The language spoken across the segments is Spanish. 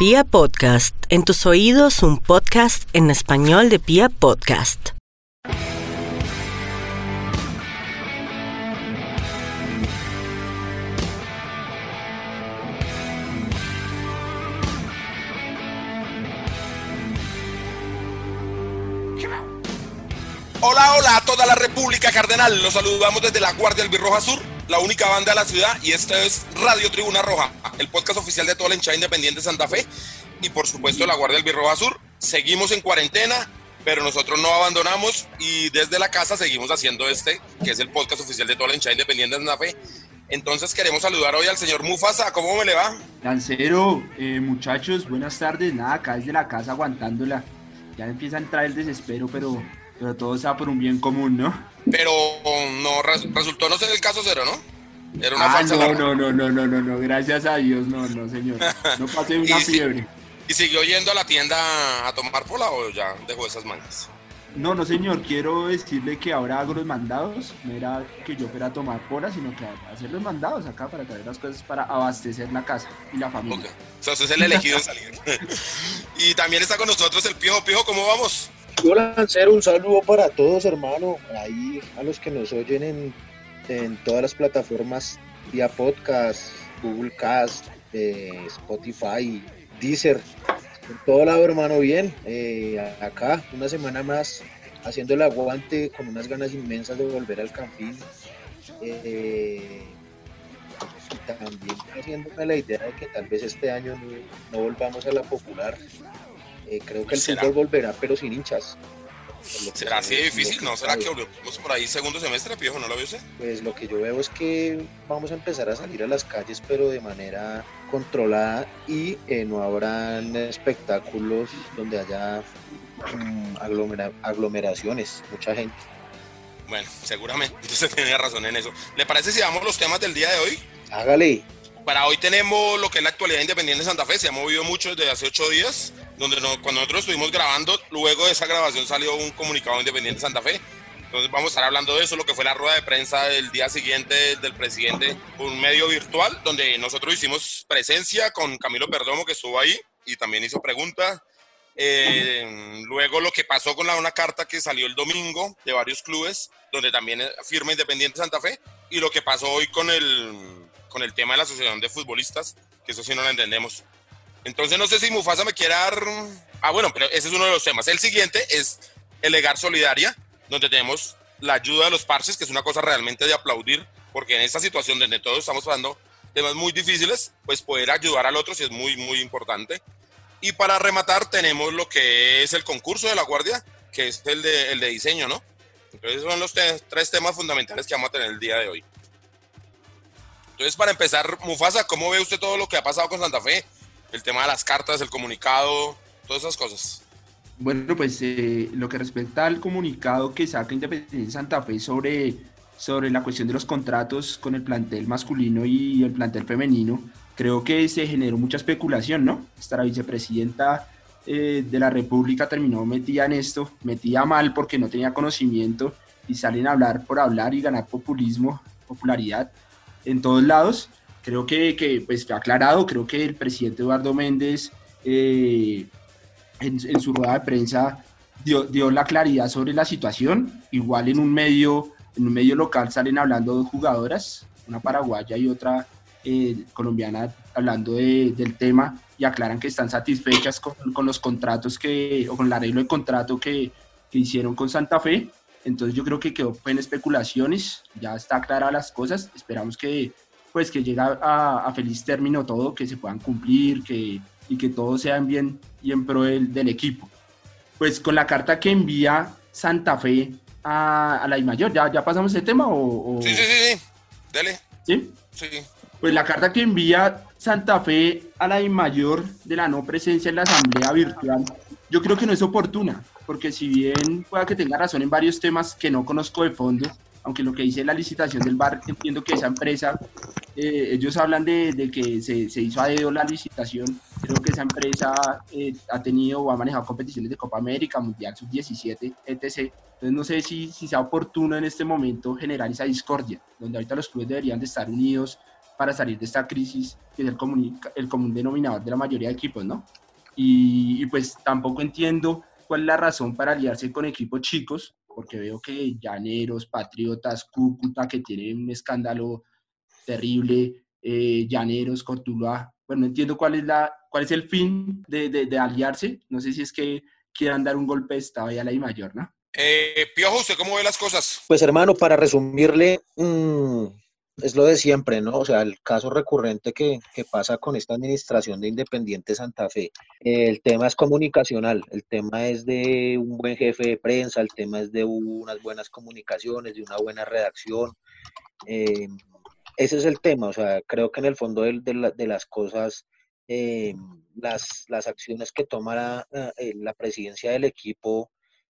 Pia Podcast, en tus oídos un podcast en español de Pia Podcast. Hola, hola a toda la República Cardenal. Los saludamos desde la Guardia del Birroja Sur, la única banda de la ciudad, y este es Radio Tribuna Roja, el podcast oficial de toda la hinchada independiente de Santa Fe y por supuesto la Guardia del Birroja Sur. Seguimos en cuarentena, pero nosotros no abandonamos y desde la casa seguimos haciendo este, que es el podcast oficial de toda la hinchada independiente de Santa Fe. Entonces queremos saludar hoy al señor Mufasa. ¿Cómo me le va? Lancero, eh, muchachos, buenas tardes. Nada, acá desde la casa aguantándola. Ya empieza a entrar el desespero, pero, pero todo sea por un bien común, ¿no? Pero no res- resultó no ser el caso cero, ¿no? Era una Ah, falsa no, no, no, no, no, no, no, gracias a Dios, no, no, señor. No pasé una Y fiebre. ¿Y siguió yendo a la tienda a tomar pola o ya dejó esas mañas? No, no, señor, quiero decirle que ahora hago los mandados. No era que yo fuera a tomar pola, sino que hacer los mandados acá para traer las cosas para abastecer la casa y la familia. Ok. O sea, usted es el elegido en salir. y también está con nosotros el Piojo. Piojo, ¿cómo vamos? Hola, Lancero, un saludo para todos, hermano. Ahí a los que nos oyen en, todas las plataformas vía podcast, Google Cast, eh, Spotify, Deezer. En todo lado, hermano, bien. Eh, acá, una semana más, haciendo el aguante con unas ganas inmensas de volver al campín. Eh, y también haciéndome la idea de que tal vez este año no volvamos a la popular. Eh, creo que el ¿Será? fútbol volverá, pero sin hinchas. ¿Será así de difícil? ¿No? ¿Será que volvemos por ahí segundo semestre, Piojo? ¿No lo vio usted? Pues lo que yo veo es que vamos a empezar a salir a las calles, pero de manera controlada y eh, no habrán espectáculos donde haya mm, aglomera- aglomeraciones, mucha gente. Bueno, seguramente. Usted tenía razón en eso. ¿Le parece si damos los temas del día de hoy? Hágale. Para hoy tenemos lo que es la actualidad independiente de Santa Fe. Se ha movido mucho desde hace ocho días, donde cuando nosotros estuvimos grabando, luego de esa grabación salió un comunicado de independiente de Santa Fe. Entonces vamos a estar hablando de eso, lo que fue la rueda de prensa del día siguiente del presidente un medio virtual, donde nosotros hicimos presencia con Camilo Perdomo, que estuvo ahí y también hizo preguntas. Eh, luego lo que pasó con la, una carta que salió el domingo de varios clubes, donde también firma Independiente Santa Fe, y lo que pasó hoy con el, con el tema de la Asociación de Futbolistas, que eso sí no lo entendemos. Entonces no sé si Mufasa me quiere dar... Ah, bueno, pero ese es uno de los temas. El siguiente es el Legar Solidaria, donde tenemos la ayuda de los parches, que es una cosa realmente de aplaudir, porque en esta situación donde todos estamos pasando temas muy difíciles, pues poder ayudar al otro sí es muy, muy importante. Y para rematar tenemos lo que es el concurso de la Guardia, que es el de, el de diseño, ¿no? Entonces son los te- tres temas fundamentales que vamos a tener el día de hoy. Entonces para empezar, Mufasa, ¿cómo ve usted todo lo que ha pasado con Santa Fe? El tema de las cartas, el comunicado, todas esas cosas. Bueno, pues eh, lo que respecta al comunicado que saca Independiente Santa Fe sobre, sobre la cuestión de los contratos con el plantel masculino y el plantel femenino, creo que se generó mucha especulación, ¿no? Esta la vicepresidenta eh, de la República terminó metida en esto, metida mal porque no tenía conocimiento y salen a hablar por hablar y ganar populismo, popularidad en todos lados. Creo que, que pues aclarado, creo que el presidente Eduardo Méndez... eh, en, su rueda de prensa dio, dio la claridad sobre la situación. Igual en un medio, en un medio local salen hablando dos jugadoras, una paraguaya y otra eh, colombiana, hablando de- del tema y aclaran que están satisfechas con, con los contratos que, o con el arreglo de contrato que, que hicieron con Santa Fe. Entonces yo creo que quedó en especulaciones, ya está aclaradas las cosas, esperamos que pues que llegue a, a feliz término todo, que se puedan cumplir, que, y que todos sean bien y en pro del, del equipo. Pues con la carta que envía Santa Fe a, a la I mayor, ¿ya, ¿ya pasamos ese tema o...? o- Sí, sí, sí, sí. Dele. ¿sí? Sí. Pues la carta que envía Santa Fe a la I mayor de la no presencia en la asamblea virtual, yo creo que no es oportuna, porque si bien pueda que tenga razón en varios temas que no conozco de fondo, aunque lo que dice la licitación del bar, entiendo que esa empresa, eh, ellos hablan de, de que se, se hizo a dedo la licitación, creo que esa empresa eh, ha tenido o ha manejado competiciones de Copa América, Mundial Sub-17, etc. Entonces no sé si, si sea oportuno en este momento generar esa discordia, donde ahorita los clubes deberían de estar unidos para salir de esta crisis que es el común, el común denominador de la mayoría de equipos, ¿no? Y, y, pues tampoco entiendo cuál es la razón para aliarse con equipos chicos, porque veo que Llaneros, Patriotas, Cúcuta, que tienen un escándalo terrible, eh, Llaneros, Cortuluá, bueno, no entiendo cuál es, la, cuál es el fin de, de, de aliarse, no sé si es que quieran dar un golpe de Estado a la I mayor, ¿no? Eh, Piojo, ¿usted cómo ve las cosas? Pues hermano, para resumirle, mmm, es lo de siempre, ¿no? O sea, el caso recurrente que, que, pasa con esta administración de Independiente Santa Fe. El tema es comunicacional, el tema es de un buen jefe de prensa, el tema es de unas buenas comunicaciones, de una buena redacción. Eh, ese es el tema, o sea, creo que en el fondo de, de, la, de las cosas, eh, las, acciones que toma la, eh, la presidencia del equipo,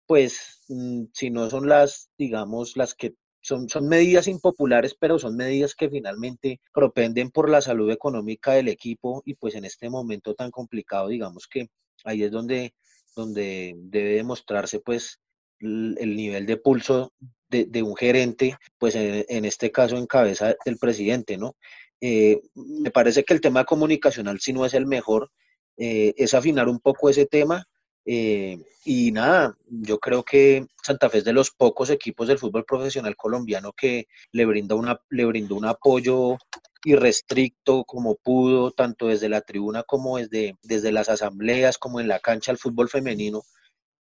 pues mm, si no son las, digamos, las que son, son medidas impopulares, pero son medidas que finalmente propenden por la salud económica del equipo y pues en este momento tan complicado, digamos que ahí es donde, donde debe demostrarse pues el nivel de pulso de, un gerente, pues en, en, este caso en cabeza del presidente, ¿no? Eh, me parece que el tema comunicacional, si no es el mejor, eh, es afinar un poco ese tema eh, y nada, yo creo que Santa Fe es de los pocos equipos del fútbol profesional colombiano que le brinda una, le brindó un apoyo irrestricto como pudo, tanto desde la tribuna como desde, desde las asambleas, como en la cancha al fútbol femenino.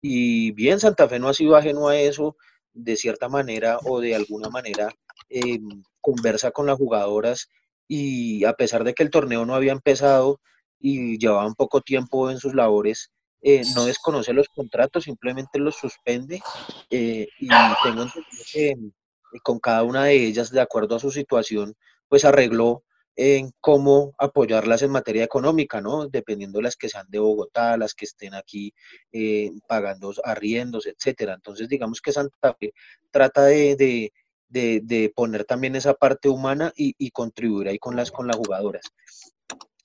Y bien, Santa Fe no ha sido ajeno a eso, de cierta manera o de alguna manera eh, conversa con las jugadoras y a pesar de que el torneo no había empezado y llevaban poco tiempo en sus labores, eh, no desconoce los contratos, simplemente los suspende eh, y tengo entendido que con cada una de ellas, de acuerdo a su situación, pues arregló en cómo apoyarlas en materia económica, ¿no? Dependiendo de las que sean de Bogotá, las que estén aquí eh, pagando arriendos, etcétera. Entonces, digamos que Santa Fe trata de, de, de, poner también esa parte humana y, contribuir ahí con las, con las jugadoras.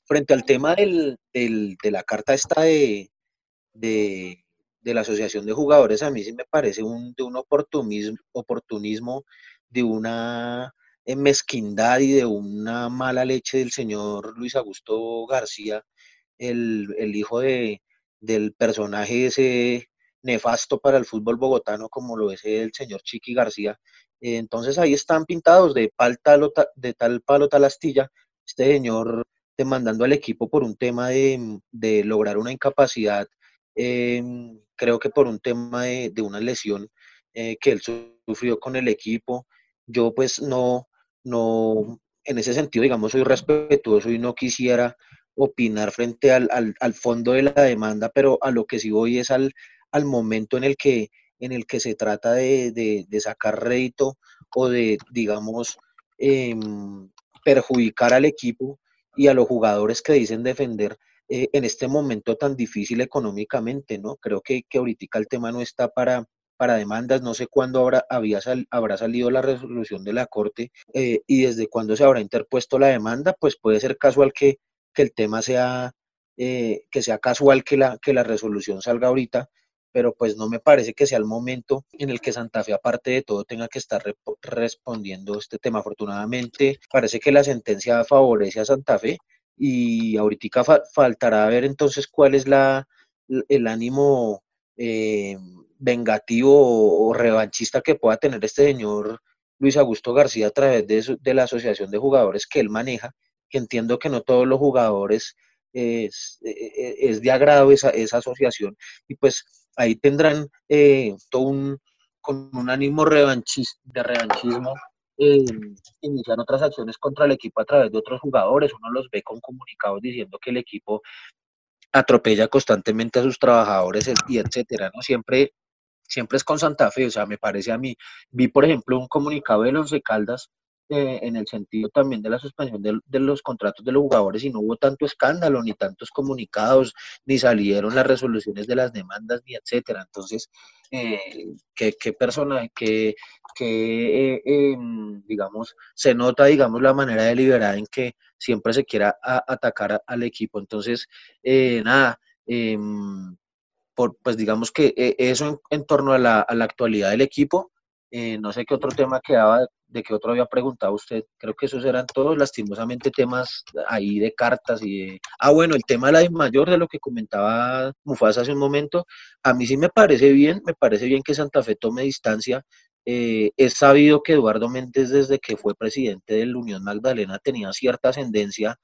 Frente al tema del, del, de la carta esta de, de, de, la Asociación de Jugadores, a mí sí me parece un, de un oportunismo, oportunismo, de una mezquindad y de una mala leche del señor Luis Augusto García, el, el hijo de, del personaje ese nefasto para el fútbol bogotano como lo es el señor Chiqui García. Entonces ahí están pintados de, pal, tal, de tal palo tal astilla, este señor demandando al equipo por un tema de, de lograr una incapacidad eh, creo que por un tema de, de una lesión eh, que él sufrió con el equipo. Yo pues no, no, en ese sentido, digamos, soy respetuoso y no quisiera opinar frente al, al, al, fondo de la demanda, pero a lo que sí voy es al, al momento en el que, en el que se trata de, de, sacar rédito o de, digamos, eh, perjudicar al equipo y a los jugadores que dicen defender eh, en este momento tan difícil económicamente, ¿no? Creo que, que ahorita el tema no está para, para demandas, no sé cuándo habrá, habrá salido la resolución de la Corte eh, y desde cuándo se habrá interpuesto la demanda, pues puede ser casual que, que el tema sea, eh, que sea casual que la, que la resolución salga ahorita, pero pues no me parece que sea el momento en el que Santa Fe, aparte de todo, tenga que estar respondiendo este tema. Afortunadamente, parece que la sentencia favorece a Santa Fe, y ahorita fa faltará ver entonces cuál es la, el ánimo eh, vengativo o, revanchista que pueda tener este señor Luis Augusto García a través de, de, la asociación de jugadores que él maneja, que entiendo que no todos los jugadores es, e, e, es de agrado esa, esa, asociación y pues ahí tendrán eh, todo un, con un ánimo revanchis, de revanchismo eh, iniciar otras acciones contra el equipo a través de otros jugadores. Uno los ve con comunicados diciendo que el equipo atropella constantemente a sus trabajadores y etcétera, ¿no? Siempre, siempre es con Santa Fe, o sea, me parece a mí. Vi, por ejemplo, un comunicado de los de Caldas eh, en el sentido también de la suspensión de, los contratos de los jugadores y no hubo tanto escándalo, ni tantos comunicados, ni salieron las resoluciones de las demandas, ni etcétera. Entonces, eh, ¿qué, qué persona, qué eh, eh, digamos, se nota, digamos, la manera deliberada en que siempre se quiera atacar al equipo. Entonces, eh, nada, em, por, pues digamos que eso en, en torno a la, actualidad del equipo, Eh, no sé qué otro tema quedaba, de qué otro había preguntado usted. Creo que esos eran todos, lastimosamente, temas ahí de cartas y de... Ah, bueno, el tema de la mayor, de lo que comentaba Mufasa hace un momento, a mí sí me parece bien, me parece bien que Santa Fe tome distancia. Eh, es sabido que Eduardo Méndez, desde que fue presidente de la Unión Magdalena, tenía cierta ascendencia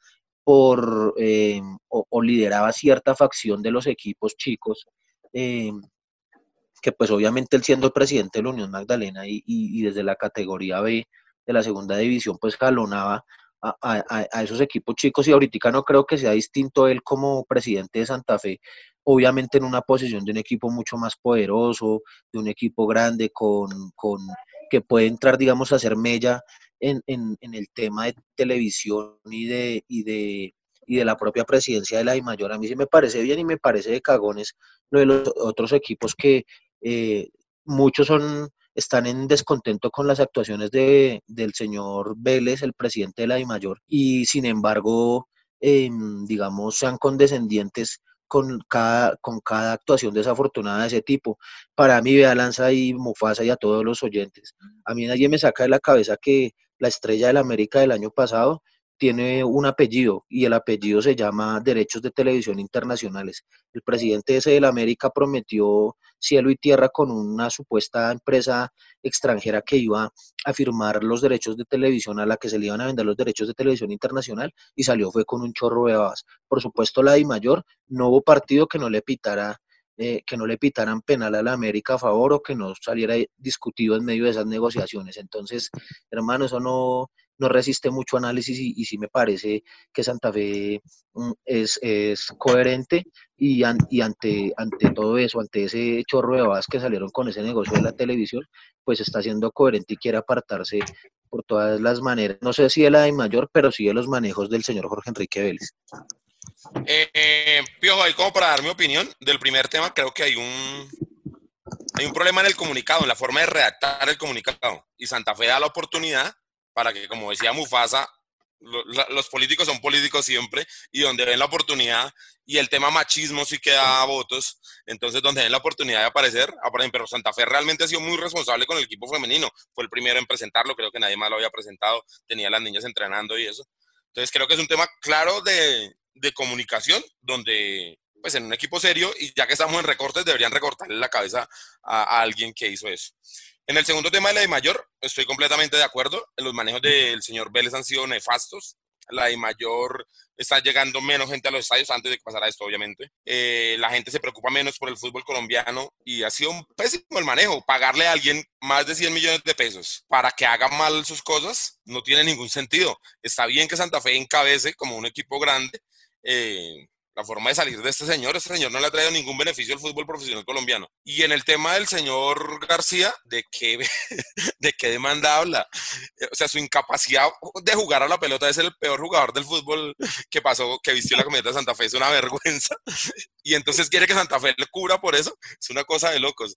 por, eh, o, lideraba cierta facción de los equipos chicos que pues obviamente él siendo presidente de la Unión Magdalena y, desde la categoría B de la segunda división, pues jalonaba a, esos equipos chicos. Y ahorita no creo que sea distinto él como presidente de Santa Fe, obviamente en una posición de un equipo mucho más poderoso, de un equipo grande con, con que puede entrar, digamos, a hacer mella en, en, en el tema de televisión y de, y de, y de la propia presidencia de la I mayor. A mí sí me parece bien y me parece de cagones lo de los otros equipos que eh, muchos son, están en descontento con las actuaciones de, del señor Vélez, el presidente de la DIMAYOR, y sin embargo, em, digamos, sean condescendientes con cada, con cada actuación desafortunada de ese tipo. Para mí, Vea Lanza y Mufasa y a todos los oyentes, a mí nadie me saca de la cabeza que la estrella del América del año pasado tiene un apellido y el apellido se llama Derechos de Televisión Internacionales. El presidente ese de la América prometió cielo y tierra con una supuesta empresa extranjera que iba a firmar los derechos de televisión a la que se le iban a vender los derechos de televisión internacional y salió fue con un chorro de babas. Por supuesto la Di Mayor, no hubo partido que no le pitara eh, que no le pitaran penal a la América a favor o que no saliera discutido en medio de esas negociaciones. Entonces, hermano, eso no, no resiste mucho análisis y, sí me parece que Santa Fe mm, es, coherente y, y, ante, ante todo eso, ante ese chorro de babas que salieron con ese negocio de la televisión, pues está siendo coherente y quiere apartarse por todas las maneras. No sé si de la de mayor, pero sí de los manejos del señor Jorge Enrique Vélez. Eh, Piojo, ahí como para dar mi opinión del primer tema, creo que hay un, hay un problema en el comunicado, en la forma de redactar el comunicado. Y Santa Fe da la oportunidad para que, como decía Mufasa, los políticos son políticos siempre y donde ven la oportunidad y el tema machismo sí queda votos, entonces donde ven la oportunidad de aparecer, aparecen, pero Santa Fe realmente ha sido muy responsable con el equipo femenino, fue el primero en presentarlo, creo que nadie más lo había presentado, tenía a las niñas entrenando y eso, entonces creo que es un tema claro de, de comunicación, donde pues en un equipo serio y ya que estamos en recortes deberían recortarle la cabeza a, a alguien que hizo eso. En el segundo tema de la de mayor, estoy completamente de acuerdo. Los manejos del señor Vélez han sido nefastos. La de mayor está llegando menos gente a los estadios antes de que pasara esto, obviamente. Eh, la gente se preocupa menos por el fútbol colombiano y ha sido un pésimo el manejo. Pagarle a alguien más de 100 millones de pesos para que haga mal sus cosas no tiene ningún sentido. Está bien que Santa Fe encabece como un equipo grande. Eh, la forma de salir de este señor. Este señor no le ha traído ningún beneficio al fútbol profesional colombiano. Y en el tema del señor García, ¿de qué, de qué demanda habla? O sea, su incapacidad de jugar a la pelota es el peor jugador del fútbol que pasó, que vistió la comunidad de Santa Fe. Es una vergüenza. Y entonces quiere que Santa Fe le cubra por eso. Es una cosa de locos.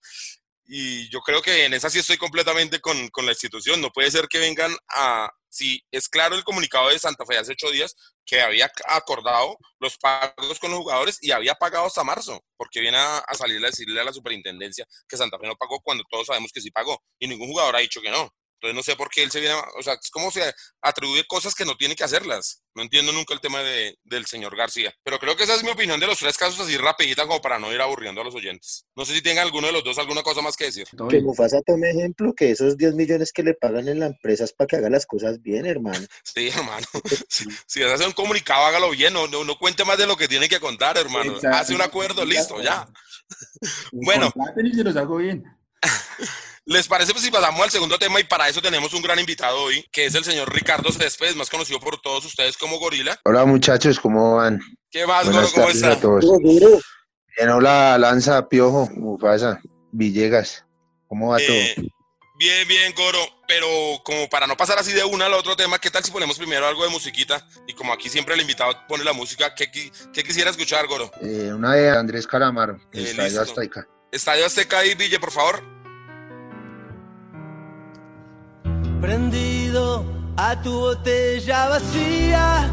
Y yo creo que en esa sí estoy completamente con, con la institución. No puede ser que vengan a, si es claro el comunicado de Santa Fe hace ocho días que había acordado los pagos con los jugadores y había pagado hasta marzo, porque viene a, a salir a decirle a la superintendencia que Santa Fe no pagó cuando todos sabemos que sí pagó y ningún jugador ha dicho que no. Entonces no sé por qué él se viene, o sea, es como se atribuye cosas que no tiene que hacerlas. No entiendo nunca el tema de, del señor García. Pero creo que esa es mi opinión de los tres casos así rapidita como para no ir aburriendo a los oyentes. No sé si tenga alguno de los dos alguna cosa más que decir. Que Mufasa tome ejemplo que esos 10 millones que le pagan en la empresa es para que haga las cosas bien, hermano. Sí, hermano. si, vas a hacer un comunicado, hágalo bien. No, no, cuente más de lo que tiene que contar, hermano. Hace un acuerdo, listo, ya. bueno. Y se los hago bien. ¿Les parece pues, si pasamos al segundo tema? Y para eso tenemos un gran invitado hoy, que es el señor Ricardo Céspedes, más conocido por todos ustedes como Gorila. Hola muchachos, ¿cómo van? ¿Qué más, Goro? ¿Cómo están? Bien, hola, Lanza, Piojo, Mufasa, Villegas. ¿Cómo va todo? Eh, bien, bien, Goro. Pero como para no pasar así de una al otro tema, ¿qué tal si ponemos primero algo de musiquita? Y como aquí siempre el invitado pone la música, ¿qué, quisiera escuchar, Goro? Eh, una de Andrés Calamaro, eh, Estadio Azteca. Estadio Azteca y Ville, por favor. Prendido a tu botella vacía,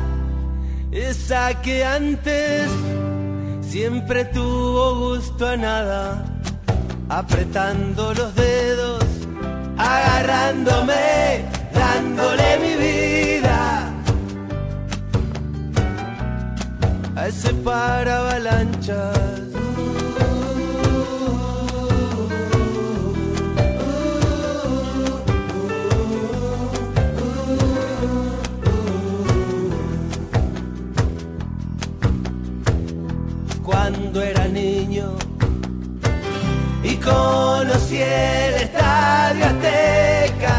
esa que antes siempre tuvo gusto a nada, apretando los dedos agarrándome, dándole mi vida a ese para avalanchas. Conocí el estadio Azteca.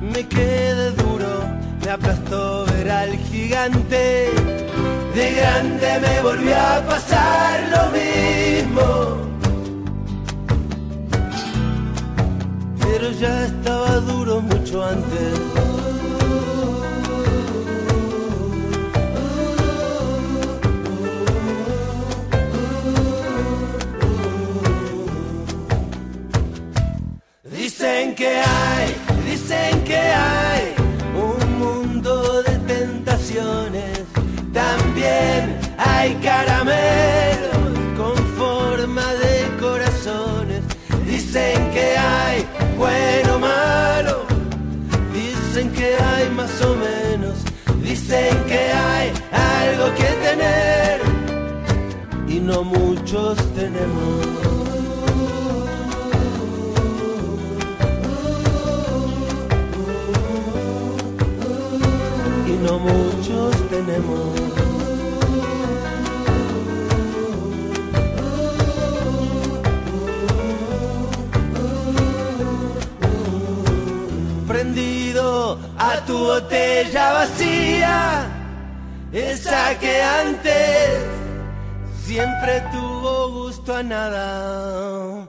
Me quedé duro, me aplastó ver al gigante. De grande me volvió a pasar muchos tenemos. y no muchos tenemos. Prendido a tu botella vacía, esa que antes siempre tuvo gusto a nada.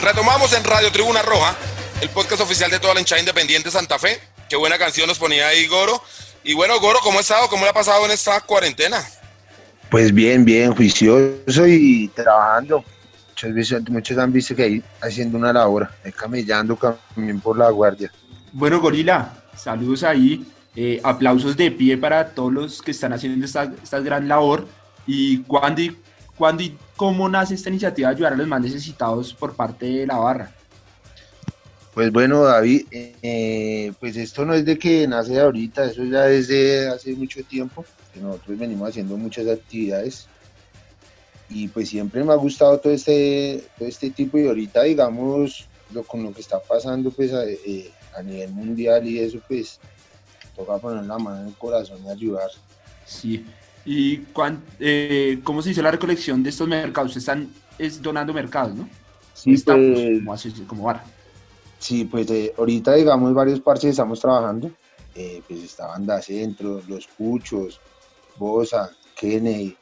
Retomamos en Radio Tribuna Roja, el podcast oficial de toda la hinchada independiente Santa Fe. Qué buena canción nos ponía ahí Goro. Y bueno, Goro, ¿cómo ha estado? ¿Cómo le ha pasado en esta cuarentena? Pues bien, bien, juicioso y trabajando. Muchos, muchos han visto que ahí haciendo una labor, ahí camellando también por la guardia. Bueno, Gorila, saludos ahí. eh, aplausos de pie para todos los que están haciendo esta, esta gran labor. ¿Y cuándo, y cuándo y cómo nace esta iniciativa de ayudar a los más necesitados por parte de la barra? Pues bueno, David, eh, pues esto no es de que nace de ahorita, eso ya desde hace mucho tiempo, que nosotros venimos haciendo muchas actividades y pues siempre me ha gustado todo este, todo este tipo y ahorita digamos lo, con lo que está pasando pues a, eh, a nivel mundial y eso pues toca poner la mano en el corazón y ayudar. Sí. ¿Y cuán- eh, cómo se hizo la recolección de estos mercados? Están es donando mercados, ¿no? Sí, Estamos pues, como, asoci- como barra. Sí, pues eh, ahorita digamos varios parches estamos trabajando. Eh, pues está Banda Centro, Los Puchos, Bosa, Kennedy.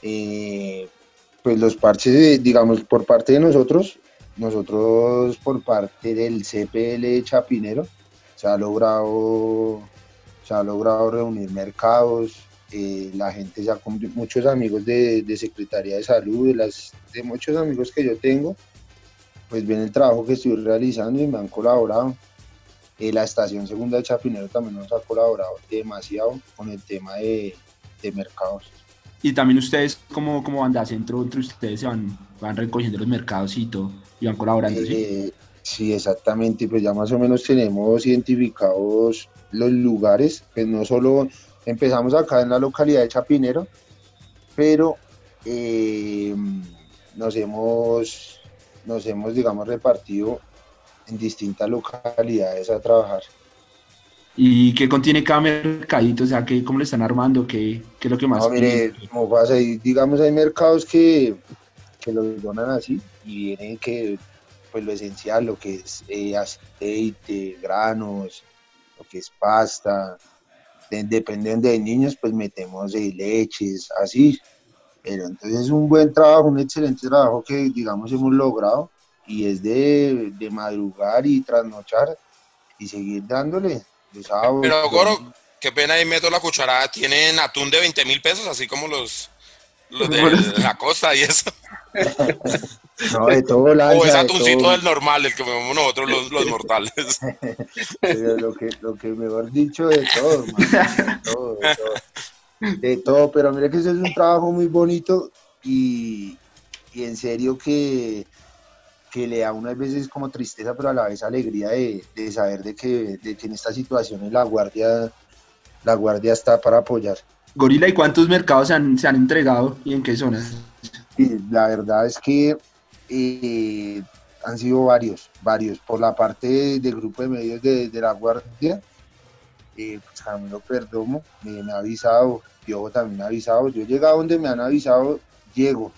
eh, pues los parches, eh, digamos, por parte de nosotros, nosotros por parte del CPL Chapinero, se ha logrado, se ha logrado reunir mercados, la gente ya con muchos amigos de, de Secretaría de Salud, de, las, de muchos amigos que yo tengo, pues ven el trabajo que estoy realizando y me han colaborado. Eh, la estación segunda de Chapinero también nos ha colaborado demasiado con el tema de, de mercados. Y también ustedes, como, como banda centro, entre ustedes se van, van recogiendo los mercados y todo, y van colaborando, ¿sí? Eh, sí, exactamente, pues ya más o menos tenemos identificados los lugares, pues no solo empezamos acá en la localidad de Chapinero, pero eh, nos hemos, nos hemos, digamos, repartido en distintas localidades a trabajar. ¿Y qué contiene cada mercadito? O sea, ¿qué, ¿cómo lo están armando? ¿Qué, qué es lo que más? No, mire, como pasa, ahí, digamos, hay mercados que, que los donan así y vienen que, pues lo esencial, lo que es eh, aceite, granos, lo que es pasta, de- dependiendo de niños, pues metemos eh, leches, así. Pero entonces es un buen trabajo, un excelente trabajo que, digamos, hemos logrado y es de, de madrugar y trasnochar y seguir dándole. sábado, Pero, Goro, qué pena ahí meto la cucharada. Tienen atún de 20 mil pesos, así como los, los de la costa y eso. no, de todo lanza, o es de atuncito todo. del normal, el que comemos nosotros los, los mortales. Pero lo que, lo que mejor dicho, de todo, hermano, de todo, de todo. De todo, pero mire que eso es un trabajo muy bonito y, y en serio que, que le da unas veces como tristeza, pero a la vez alegría de, de saber de que, de que en estas situaciones la guardia, la guardia está para apoyar. Gorila, ¿y cuántos mercados se han, se han entregado y en qué zonas? La verdad es que eh, han sido varios, varios. Por la parte de- del grupo de medios de, de la Guardia, eh, pues Camilo Perdomo me, me ha avisado, Piojo también ha avisado. Yo he llegado donde me han avisado, llego.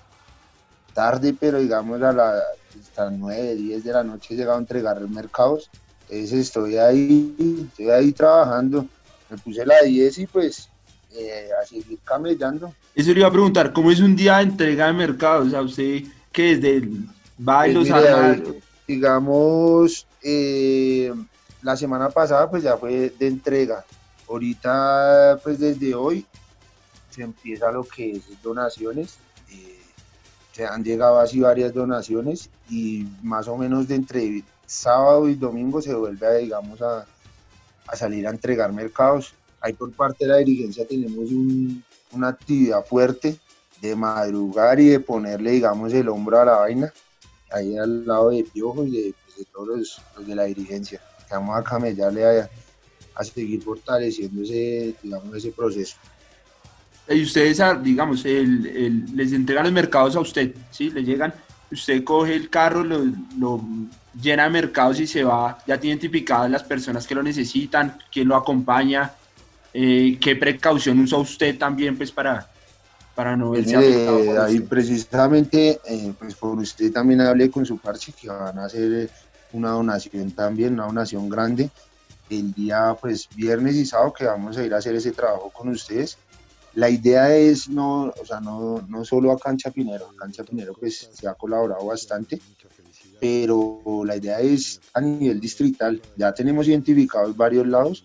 Tarde, pero digamos a las hasta 9, 10 de la noche he llegado a entregar mercados. Entonces estoy ahí, estoy ahí trabajando. Me puse la 10 y pues eh, a seguir camellando. Eso le iba a preguntar, ¿cómo es un día de entrega de mercados? O sea, usted que desde el y Pues digamos, eh, la semana pasada pues ya fue de entrega. Ahorita pues desde hoy se empieza lo que es donaciones. eh, se han llegado así varias donaciones y más o menos de entre sábado y domingo se vuelve a, digamos a, a salir a entregar mercados. Ahí por parte de la dirigencia tenemos un- una actividad fuerte de madrugar y de ponerle digamos el hombro a la vaina ahí al lado de Piojo y de, pues, todos los de la dirigencia. Que vamos a camellarle a, a seguir fortaleciendo ese, digamos, ese proceso. y ustedes, ah, digamos, el- el- les entregan los mercados a usted, ¿sí? Le llegan, usted coge el carro, lo, lo llena de mercados y se va, ya tiene identificadas las personas que lo necesitan, quién lo acompaña, eh, qué precaución usa usted también, pues, para, para no verse por ahí precisamente, eh, pues por usted también hablé con su parche que van a hacer eh, una donación también, una donación grande, el día pues viernes y sábado que vamos a ir a hacer ese trabajo con ustedes. La idea es no, o sea, no, no solo a Cancha Pinero, Cancha Pinero pues se ha colaborado bastante, pero la idea es a nivel distrital. Ya tenemos identificados varios lados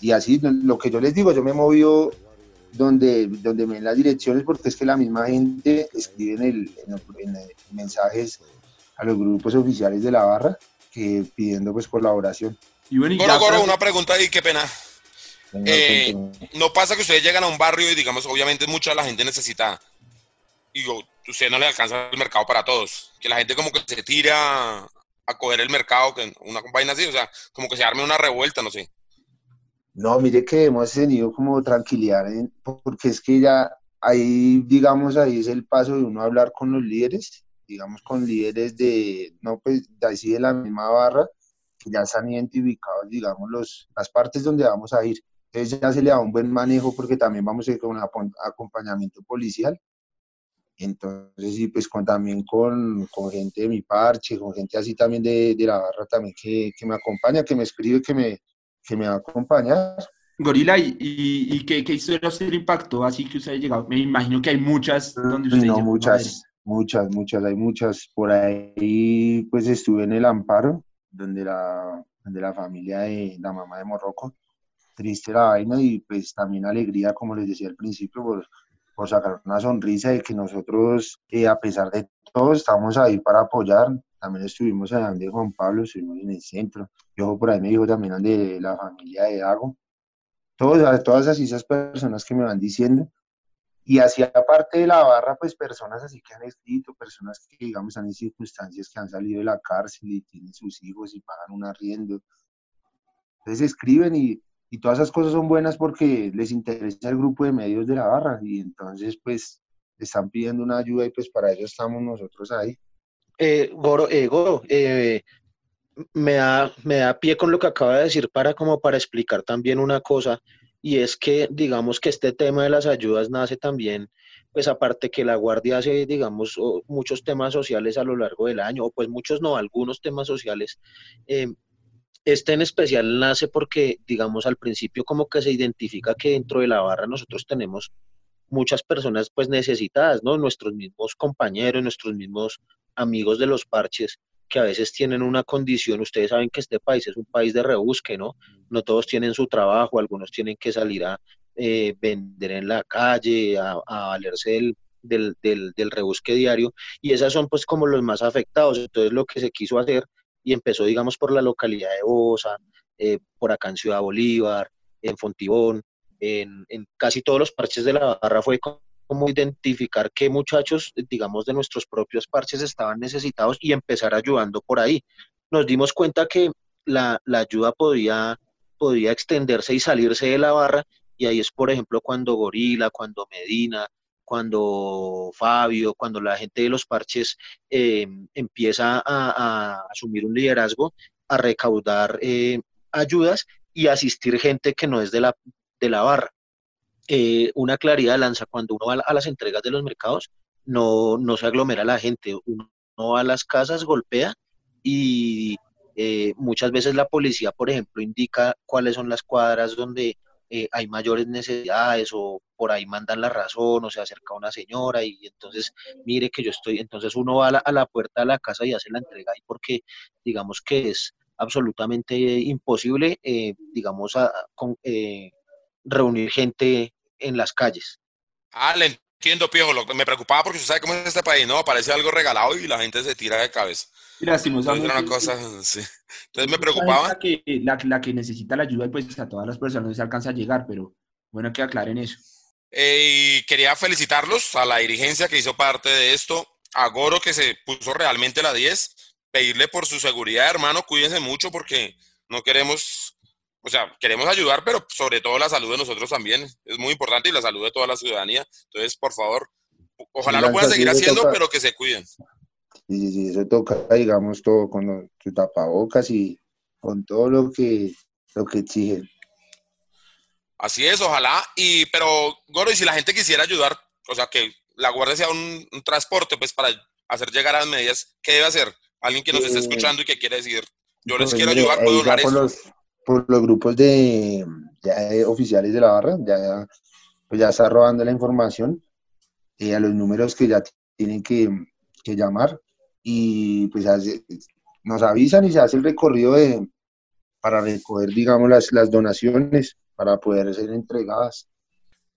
y así lo que yo les digo, yo me he movido donde, donde me las direcciones porque es que la misma gente escribe en, el- en el- mensajes a los grupos oficiales de la barra que pidiendo pues colaboración. Y bueno, y Goro, Goro, una pregunta ahí, qué pena. Eh. No pasa que ustedes llegan a un barrio y, digamos, obviamente mucha la gente necesita. Y yo, usted no le alcanza el mercado para todos. Que la gente como que se tira a coger el mercado, que una vaina así, o sea, como que se arme una revuelta, no sé. No, mire que hemos tenido como tranquilidad, en- porque es que ya ahí, digamos, ahí es el paso de uno hablar con los líderes, digamos, con líderes de, no, pues, de así de la misma barra, que ya están identificados, digamos, los, las partes donde vamos a ir. Entonces ya se le da un buen manejo porque también vamos a ir con un acompañamiento policial. Entonces, sí, pues con, también con, con gente de mi parche, con gente así también de, de la barra también que, que me acompaña, que me escribe, que me, que me va a acompañar. Gorila, ¿y, y, y qué, qué historia usted impactó así que usted ha llegado? Me imagino que hay muchas donde usted No, muchas, muchas, muchas, hay muchas. Por ahí, pues estuve en el Amparo, donde la, donde la familia de la mamá de Morroco, triste la vaina y pues también alegría, como les decía al principio, por, por sacar una sonrisa de que nosotros, eh, a pesar de todo, estamos ahí para apoyar. También estuvimos allá donde Juan Pablo, estuvimos en el centro. Yo por ahí me dijo también de la familia de Dago. Todas, todas esas personas que me van diciendo. Y así aparte de la barra, pues personas así que han escrito, personas que digamos están en circunstancias que han salido de la cárcel y tienen sus hijos y pagan un arriendo. Entonces escriben y, y todas esas cosas son buenas porque les interesa el grupo de medios de la barra y entonces pues están pidiendo una ayuda y pues para eso estamos nosotros ahí. Eh, Goro, eh, Goro, eh, me da, me da pie con lo que acaba de decir para como para explicar también una cosa, y es que digamos que este tema de las ayudas nace también, pues aparte que la Guardia hace, digamos, muchos temas sociales a lo largo del año, o pues muchos no, algunos temas sociales. eh, este en especial nace porque, digamos, al principio como que se identifica que dentro de la barra nosotros tenemos muchas personas pues necesitadas, ¿no? Nuestros mismos compañeros, nuestros mismos amigos de los parches que a veces tienen una condición, ustedes saben que este país es un país de rebusque, ¿no? No todos tienen su trabajo, algunos tienen que salir a eh, vender en la calle, a, a valerse del, del, del, del rebusque diario y esas son pues como los más afectados. Entonces lo que se quiso hacer y empezó digamos por la localidad de Bosa, eh, por acá en Ciudad Bolívar, en Fontibón, en, en, casi todos los parches de la barra fue como identificar qué muchachos, digamos, de nuestros propios parches estaban necesitados y empezar ayudando por ahí. Nos dimos cuenta que la, ayuda podía, podía extenderse y salirse de la barra y ahí es, por ejemplo, cuando Gorila, cuando Medina, cuando Fabio, cuando la gente de los parches eh, empieza a, a, asumir un liderazgo, a recaudar eh, ayudas y asistir gente que no es de la, de la barra. Eh, una claridad lanza cuando uno va a las entregas de los mercados, no, no se aglomera la gente, uno va a las casas, golpea y eh, muchas veces la policía, por ejemplo, indica cuáles son las cuadras donde eh, hay mayores necesidades o por ahí mandan la razón o se acerca una señora y entonces mire que yo estoy, entonces uno va a la, a la puerta de la casa y hace la entrega ahí porque digamos que es absolutamente imposible, eh, digamos, a, con, eh, reunir gente en las calles. Ah, le entiendo, Piojo. Lo, me preocupaba porque usted sabe cómo es este país, ¿no? Parece algo regalado y la gente se tira de cabeza. Y lastimosamente. Entonces, una cosa, sí. Entonces me preocupaba. La que, la, la que necesita la ayuda, pues a todas las personas no se alcanza a llegar, pero bueno que aclaren eso. Eh, y quería felicitarlos a la dirigencia que hizo parte de esto, a Goro que se puso realmente la 10 pedirle por su seguridad, hermano, cuídense mucho porque no queremos, o sea, queremos ayudar, pero sobre todo la salud de nosotros también es muy importante y la salud de toda la ciudadanía. Entonces, por favor, ojalá lo puedan seguir haciendo, toca, pero que se cuiden. Sí, sí, eso toca, digamos, todo con los, tapabocas y con todo lo que, lo que exigen. Así es, ojalá. Y, pero, Goro, y si la gente quisiera ayudar, o sea, que la guardia sea un, un transporte, pues para hacer llegar a las medidas, ¿qué debe hacer? alguien que nos esté escuchando y que quiere decir, yo les quiero ayudar, puedo donar por los, por los grupos de, de oficiales de la barra, ya, pues ya está robando la información eh, a los números que ya tienen que, que llamar y pues hace, nos avisan y se hace el recorrido de, para recoger, digamos, las, donaciones para poder ser entregadas.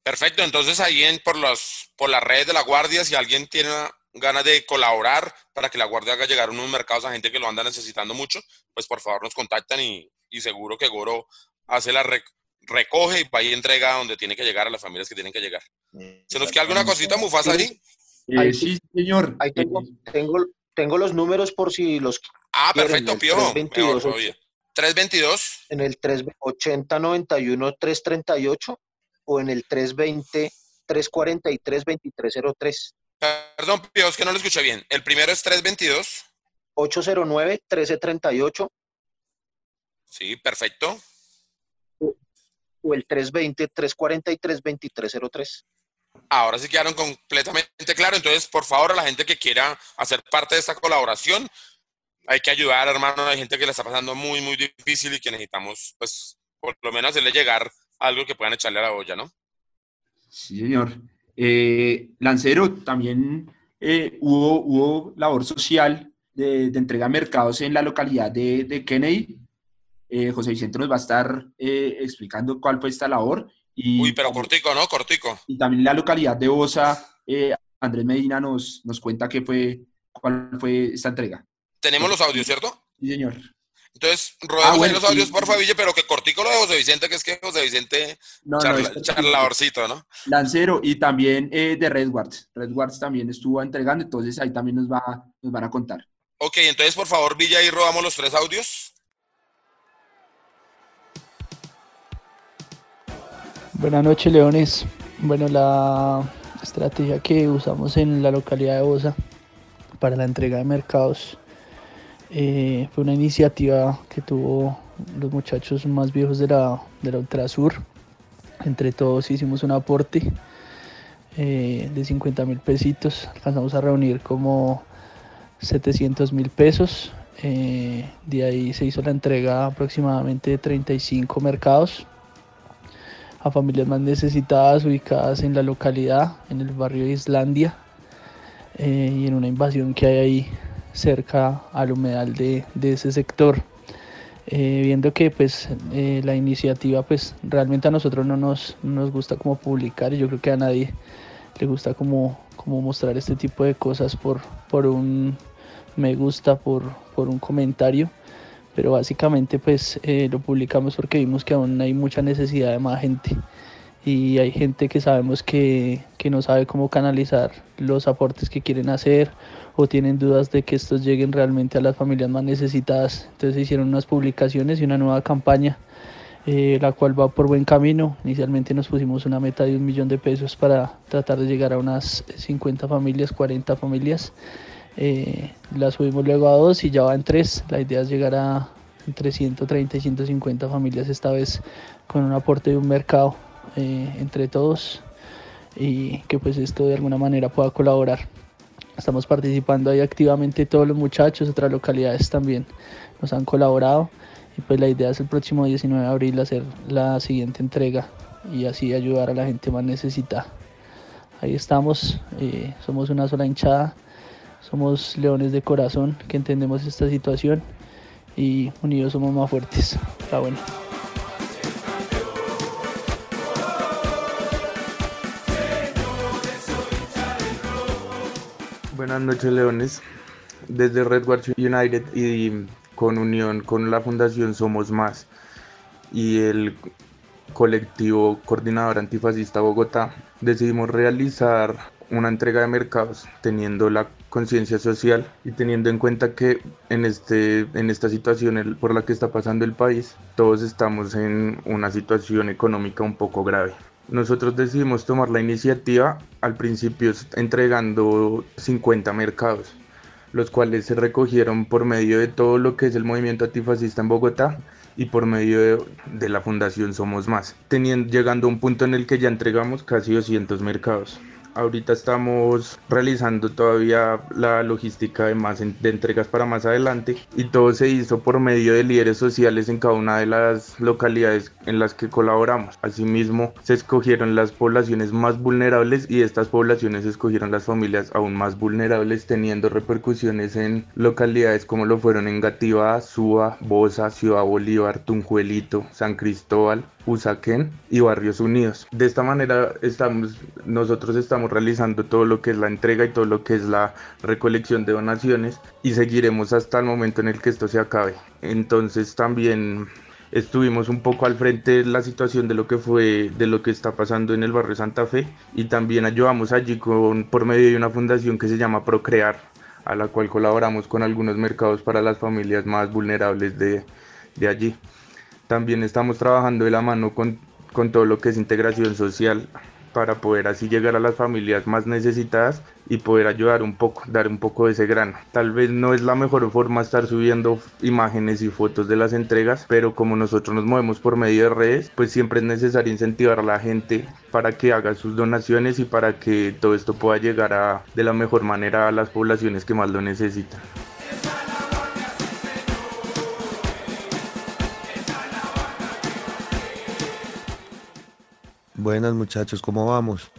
Perfecto, entonces ahí en, por, los, por las redes de la Guardia, si alguien tiene ganas de colaborar para que la Guardia haga llegar unos mercados a gente que lo anda necesitando mucho, pues por favor nos contactan y, y seguro que Goro hace la rec recoge y va y entrega donde tiene que llegar a las familias que tienen que llegar. ¿Se nos queda alguna cosita, Mufasa, ahí? Eh, sí, señor. Ahí tengo, tengo, tengo, los números por si los Ah, perfecto, Piojo. 322, 322. En el 380 91 338 o en el 320 343 2303. Perdón, Pío, es que no lo escuché bien. El primero es 322. 809-1338. Sí, perfecto. O, o el 320-343-2303. Ahora sí quedaron completamente claro. Entonces, por favor, a la gente que quiera hacer parte de esta colaboración, hay que ayudar, hermano. Hay gente que le está pasando muy, muy difícil y que necesitamos, pues, por lo menos hacerle llegar algo que puedan echarle a la olla, ¿no? Sí, señor. Eh, Lancero, también eh, hubo, hubo labor social de, de, entrega a mercados en la localidad de, de Kennedy. Eh, José Vicente nos va a estar eh, explicando cuál fue esta labor. Y, Uy, pero cortico, ¿no? Cortico. Y también la localidad de Osa, eh, Andrés Medina nos, nos cuenta qué fue, cuál fue esta entrega. Tenemos los audios, ¿cierto? Sí, señor. Entonces, rodemos ah, bueno, los audios, sí, por favor, pero que cortico lo de José Vicente, que es que José Vicente, no, charla, no, charladorcito, ¿no? Lancero, y también eh, de Redwards. Redwards también estuvo entregando, entonces ahí también nos, va, nos van a contar. Ok, entonces, por favor, Villa, ahí rodamos los tres audios. Buenas noches, Leones. Bueno, la estrategia que usamos en la localidad de Osa para la entrega de mercados eh, fue una iniciativa que tuvo los muchachos más viejos de la, de la Ultrasur. Entre todos hicimos un aporte eh, de 50 mil pesitos. Alcanzamos a reunir como 700 mil pesos. Eh, de ahí se hizo la entrega aproximadamente de 35 mercados a familias más necesitadas ubicadas en la localidad, en el barrio de Islandia y en una invasión que hay ahí cerca al humedal de, de ese sector. Eh, viendo que pues eh, la iniciativa pues realmente a nosotros no nos, no nos gusta como publicar y yo creo que a nadie le gusta como, como mostrar este tipo de cosas por, por un me gusta, por, por un comentario. Pero básicamente pues eh, lo publicamos porque vimos que aún hay mucha necesidad de más gente y hay gente que sabemos que, que, no sabe cómo canalizar los aportes que quieren hacer o tienen dudas de que estos lleguen realmente a las familias más necesitadas. Entonces hicieron unas publicaciones y una nueva campaña, eh, la cual va por buen camino. Inicialmente nos pusimos una meta de un millón de pesos para tratar de llegar a unas 50 familias, 40 familias. Eh, la subimos luego a dos y ya va en tres. La idea es llegar a entre 130 y 150 familias esta vez con un aporte de un mercado eh, entre todos y que pues esto de alguna manera pueda colaborar. Estamos participando ahí activamente todos los muchachos, otras localidades también nos han colaborado y pues la idea es el próximo 19 de abril hacer la siguiente entrega y así ayudar a la gente más necesitada. Ahí estamos, eh, somos una sola hinchada, somos leones de corazón que entendemos esta situación y unidos somos más fuertes. Está bueno. Buenas noches, Leones. Desde Red Watch United y con unión con la Fundación Somos Más y el colectivo Coordinador Antifascista Bogotá, decidimos realizar una entrega de mercados teniendo la conciencia social y teniendo en cuenta que en, este, en esta situación por la que está pasando el país, todos estamos en una situación económica un poco grave. Nosotros decidimos tomar la iniciativa al principio entregando 50 mercados, los cuales se recogieron por medio de todo lo que es el movimiento antifascista en Bogotá y por medio de, la Fundación Somos Más, teniendo, llegando a un punto en el que ya entregamos casi 200 mercados. Ahorita estamos realizando todavía la logística de, más de entregas para más adelante y todo se hizo por medio de líderes sociales en cada una de las localidades en las que colaboramos. Asimismo, se escogieron las poblaciones más vulnerables y estas poblaciones escogieron las familias aún más vulnerables teniendo repercusiones en localidades como lo fueron en Suba, Bosa, Ciudad Bolívar, Tunjuelito, San Cristóbal, Usaquén y Barrios Unidos. De esta manera estamos, nosotros estamos realizando todo lo que es la entrega y todo lo que es la recolección de donaciones y seguiremos hasta el momento en el que esto se acabe. Entonces también estuvimos un poco al frente de la situación de lo que fue de lo que está pasando en el barrio Santa Fe y también ayudamos allí con por medio de una fundación que se llama Procrear a la cual colaboramos con algunos mercados para las familias más vulnerables de, de allí. También estamos trabajando de la mano con, con todo lo que es integración social para poder así llegar a las familias más necesitadas y poder ayudar un poco, dar un poco de ese grano. Tal vez no es la mejor forma estar subiendo imágenes y fotos de las entregas, pero como nosotros nos movemos por medio de redes, pues siempre es necesario incentivar a la gente para que haga sus donaciones y para que todo esto pueda llegar a, de la mejor manera a las poblaciones que más lo necesitan. Buenas muchachos, ¿cómo vamos?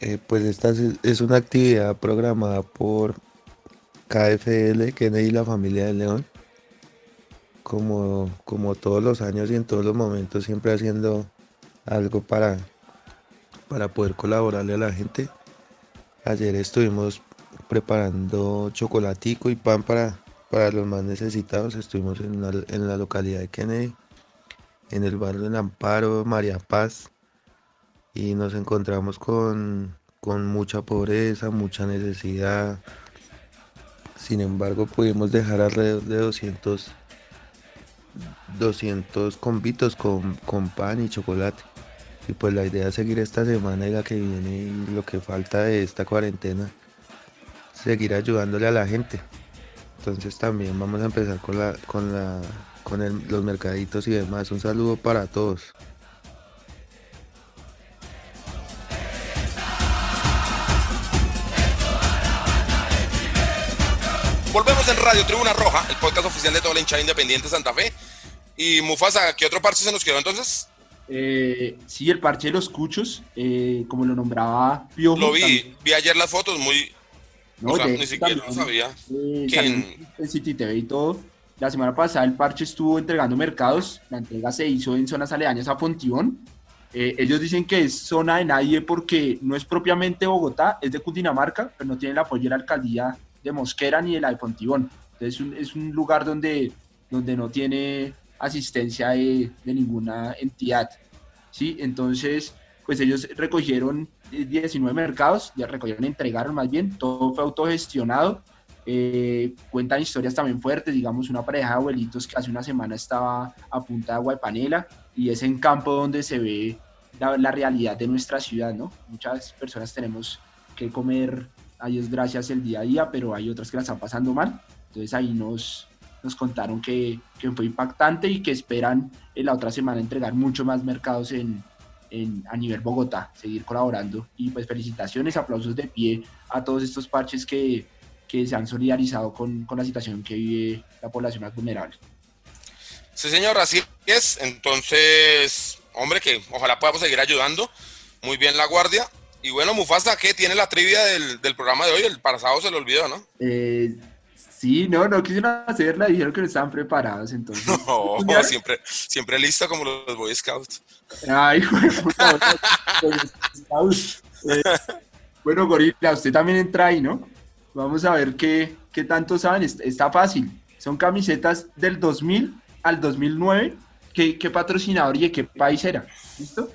Eh, pues esta es una actividad programada por KFL, Kennedy y la familia de León. Como, como todos los años y en todos los momentos, siempre haciendo algo para, para poder colaborarle a la gente. Ayer estuvimos preparando chocolatico y pan para, para los más necesitados. Estuvimos en en la localidad de Kennedy en el barrio del Amparo, María Paz, y nos encontramos con, mucha pobreza, mucha necesidad. Sin embargo, pudimos dejar alrededor de 200, 200 convitos con, con pan y chocolate. Y pues la idea es seguir esta semana y la que viene y lo que falta de esta cuarentena, seguir ayudándole a la gente. Entonces también vamos a empezar con la, con la con los mercaditos y demás. Un saludo para todos. Volvemos en Radio Tribuna Roja, el podcast oficial de toda la hinchada independiente Santa Fe. Y Mufasa, ¿qué otro parche se nos quedó entonces? Eh, sí, el parche de los cuchos, eh, como lo nombraba Piojo. Lo vi, vi ayer las fotos, muy... No, ni siquiera lo sabía. Eh, en City TV y todo la semana pasada el parche estuvo entregando mercados, la entrega se hizo en zonas aledañas a Fontibón, Eh, ellos dicen que es zona de nadie porque no es propiamente Bogotá, es de Cundinamarca, pero no tiene el apoyo de la alcaldía de Mosquera ni de la de Fontibón. Entonces es un, es un lugar donde, donde no tiene asistencia de, de ninguna entidad. ¿sí? Entonces, pues ellos recogieron eh, 19 mercados, ya recogieron, entregaron más bien, todo fue autogestionado. Eh, cuentan historias también fuertes, digamos, una pareja de abuelitos que hace una semana estaba a punta de agua de panela y es en campo donde se ve la, la realidad de nuestra ciudad, ¿no? Muchas personas tenemos que comer, a Dios gracias, el día a día, pero hay otras que la están pasando mal. Entonces ahí nos, nos contaron que, que fue impactante y que esperan en la otra semana entregar mucho más mercados en, en, a nivel Bogotá, seguir colaborando. Y pues felicitaciones, aplausos de pie a todos estos parches que, que se han solidarizado con, con la situación que vive la población más vulnerable. Sí, señor, así es. Entonces, hombre, que ojalá podamos seguir ayudando. Muy bien la guardia. Y bueno, Mufasa, ¿qué tiene la trivia del, del programa de hoy? El pasado se lo olvidó, ¿no? Eh, sí, no, no quisieron hacerla, dijeron que no estaban preparados, entonces. No, siempre, siempre listo como los Boy Scouts. Ay, de puta, los eh, bueno, Gorila, usted también entra ahí, ¿no? Vamos a ver qué, qué tanto saben. Est- Está fácil. Son camisetas del 2000 al 2009. ¿Qué, qué patrocinador y de qué país era? ¿Listo?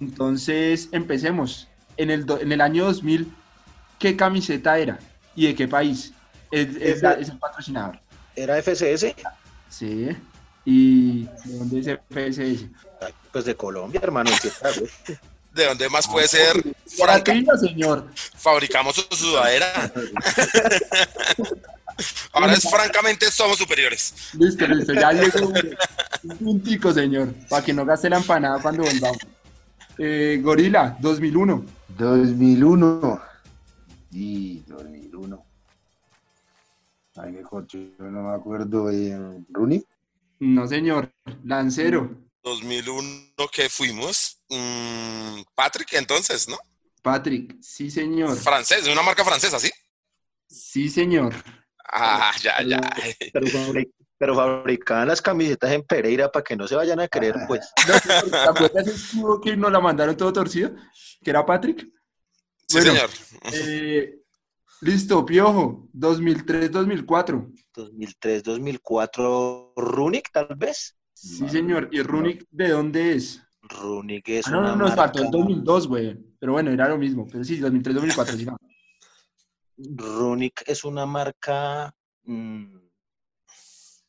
Entonces, empecemos. En el, en el año 2000, ¿qué camiseta era? ¿Y de qué país? Es, es la- es el patrocinador. ¿Era FCS? Sí. ¿Y de dónde es FSS? Ay, Pues de Colombia, hermano. ¿De dónde más puede ser? Señor. fabricamos su sudadera. Ahora es francamente somos superiores. Listo, listo, ya llegó un puntico, señor, para que no gaste la empanada cuando volvamos. Eh, Gorila, 2001. 2001. Y 2001. Ay, mejor, yo no me acuerdo. Eh, ¿Rooney? No, señor, Lancero. 2001 que fuimos. Mm, Patrick, entonces, ¿no? Patrick, sí, señor. Francés, de una marca francesa, ¿sí? Sí, señor. Ah, ya, ya. Pero, fabri- pero fabricaban las camisetas en Pereira para que no se vayan a creer, pues. No, señor, ¿Te acuerdas escudo que nos la mandaron todo torcido? ¿Que era Patrick? Sí, Bueno. señor. Eh, listo, Piojo, 2003-2004. 2003, 2004, Runic, tal vez. Sí, señor. ¿Y Runic de dónde es? Runic es Ah, no, una no, nos faltó el marca- 2002, güey. Pero bueno, era lo mismo. Pero sí, 2003-2004, sí. no. Runic es una marca. mm,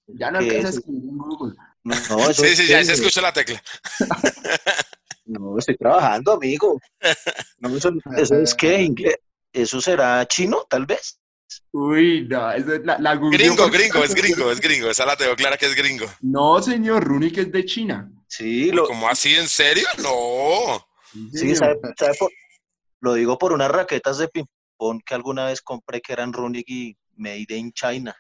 Ya no ¿qué alcanzas a es? escribir en Google. No, no, eso Sí, es sí, ya se escucha la tecla. No, estoy trabajando, amigo. No, eso, eso es que inglés. ¿Eso será chino, tal vez? Uy, no, eso es la, la Google. Gringo, gringo, es gringo, es gringo. Esa la tengo clara que es gringo. No, señor, Runic es de China. Sí, lo, ¿Cómo así? ¿En serio? No. sí sabe, sabe por- lo digo por unas raquetas de ping-pong que alguna vez compré que eran Runic y made in China.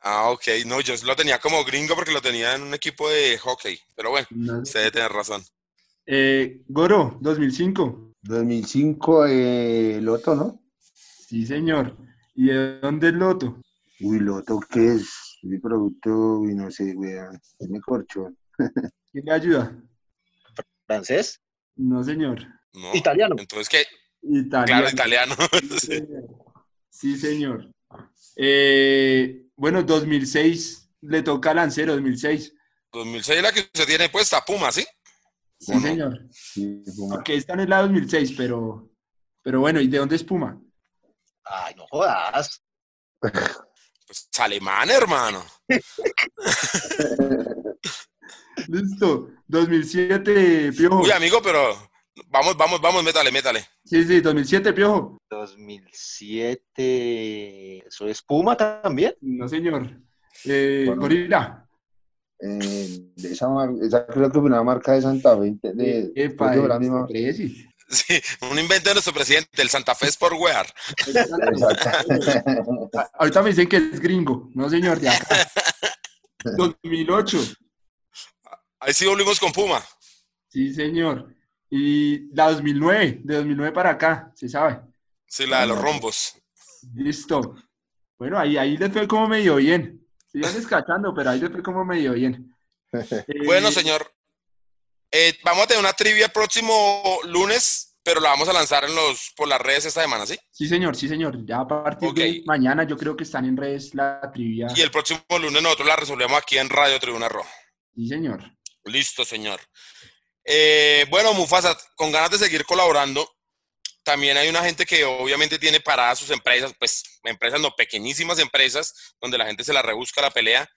Ah, ok. No, yo lo tenía como gringo porque lo tenía en un equipo de hockey. Pero bueno, No. usted debe tener razón. Eh, Goro, 2005. 2005, eh, Loto, ¿no? Sí, señor. ¿Y de dónde es Loto? Uy, Loto, ¿qué es? Mi producto, uy, no sé, weón. Es mi corchón. ¿Quién le ayuda? ¿Francés? No, señor. No. Italiano. Entonces, ¿qué? Italiano. Claro, italiano. Sí, señor. Sí, señor. Eh, bueno, 2006. Le toca a Lancero, 2006. 2006 la que usted tiene puesta, Puma, ¿sí? Sí, señor. Sí, Puma. Aunque esta no es la 2006, pero, pero bueno, ¿y de dónde es Puma? Ay, no jodas. Pues es alemán, hermano. Listo. 2007, Piojo. Uy, amigo, pero vamos, vamos, vamos, métale, métale. Sí, sí, 2007, Piojo. 2007. ¿Eso es Puma también? No, señor. Eh, Bueno. Gorila. Eh, de esa, creo que fue una marca de Santa Fe. De, de- Epa, fue la misma. Sí, un invento de nuestro presidente, el Santa Fe Sportwear. Exacto. Ah, Ahorita me dicen que es gringo. No, señor, de acá. 2008. Ahí sí volvimos con Puma. Sí, señor. Y la 2009, de 2009 para acá, se sabe. Sí, la de los rombos. Listo. Bueno, ahí, ahí les fue como medio bien. Se iban descachando, pero ahí les fue como medio bien. Eh, Bueno, señor. Eh, vamos a tener una trivia el próximo lunes, pero la vamos a lanzar en los, por las redes esta semana, ¿sí? Sí, señor, sí, señor. Ya a partir de mañana yo creo que están en redes la trivia. Y el próximo lunes nosotros la resolvemos aquí en Radio Tribuna Roja. Sí, señor. Listo, señor. Eh, bueno, Mufasa, con ganas de seguir colaborando, también hay una gente que obviamente tiene paradas sus empresas, pues empresas no pequeñísimas empresas, donde la gente se la rebusca la pelea.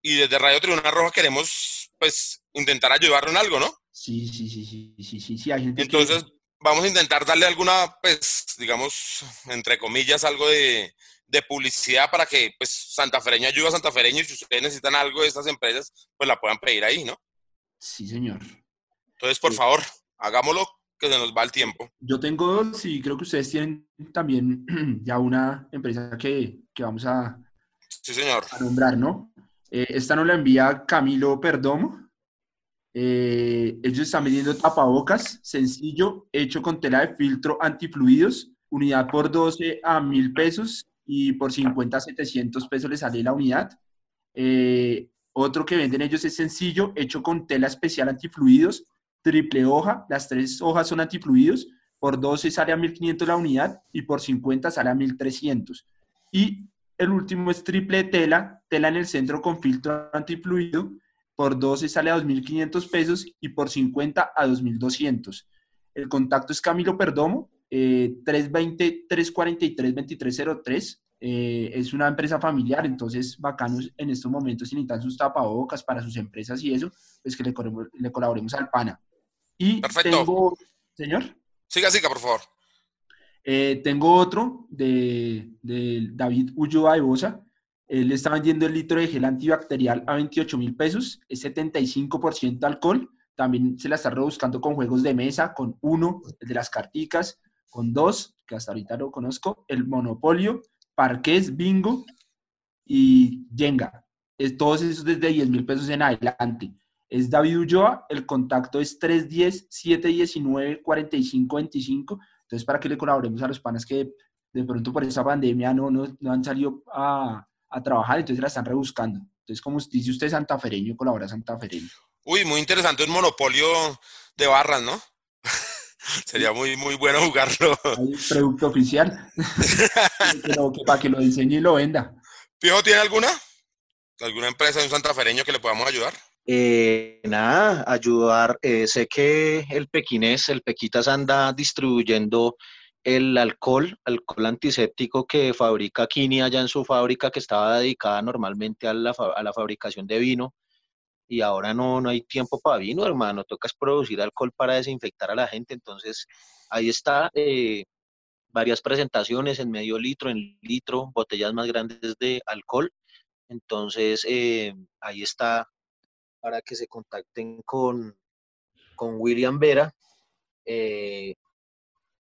Y desde Radio Tribuna Roja queremos, pues, intentar ayudarlo en algo, ¿no? Sí, sí, sí, sí, sí, sí, sí hay gente Entonces, vamos a intentar darle alguna, pues, digamos, entre comillas, algo de, de publicidad para que, pues, Santa Fereño ayude a Santa Fereño y si ustedes necesitan algo de estas empresas, pues la puedan pedir ahí, ¿no? Sí, señor. Entonces, por favor, hagámoslo que se nos va el tiempo. Yo tengo dos y creo que ustedes tienen también ya una empresa que, que vamos a, sí, señor. a nombrar, ¿no? Eh, esta nos la envía Camilo Perdomo. Eh, ellos están vendiendo tapabocas, sencillo, hecho con tela de filtro antifluidos, unidad por 12 a 1000 pesos y por 50 a 700 pesos le sale la unidad. Eh, otro que venden ellos es sencillo, hecho con tela especial antifluidos, triple hoja, las tres hojas son antifluidos, por 12 sale a 1500 la unidad y por 50 sale a 1300. Y el último es triple tela, tela en el centro con filtro antifluido, por 12 sale a 2500 pesos y por 50 a 2200. El contacto es Camilo Perdomo, 320-343-2303. Eh, es una empresa familiar, entonces bacanos en estos momentos si necesitan sus tapabocas para sus empresas y eso, pues que le, le colaboremos al PANA. Y Perfecto. tengo, señor. Siga, siga, por favor. Eh, tengo otro de, de David Ulloa de Bosa. Él está vendiendo el litro de gel antibacterial a 28 mil pesos, es 75% alcohol. También se la está rebuscando con juegos de mesa, con uno, el de las carticas, con dos, que hasta ahorita lo conozco, el Monopolio, Parqués, Bingo y Jenga. Es, todos esos desde 10 mil pesos en adelante es David Ulloa, el contacto es 310-719-4525. Entonces, para que le colaboremos a los panas que de pronto por esa pandemia no, no, han salido a, a, trabajar, entonces la están rebuscando. Entonces, como dice usted, santafereño, colabora santafereño. Uy, muy interesante un monopolio de barras, ¿no? Sería muy, muy bueno jugarlo. Hay producto oficial. Pero que para que lo diseñe y lo venda. ¿Pijo tiene alguna? ¿Alguna empresa de un santafereño que le podamos ayudar? Eh, nada, ayudar. Eh, sé que el pequinés, el Pequitas anda distribuyendo el alcohol, alcohol antiséptico que fabrica Kini allá en su fábrica que estaba dedicada normalmente a la, a la fabricación de vino y ahora no, no hay tiempo para vino, hermano, tocas producir alcohol para desinfectar a la gente, entonces ahí está, eh, varias presentaciones en medio litro, en litro, botellas más grandes de alcohol, entonces ahí está para que se contacten con, con William Vera eh,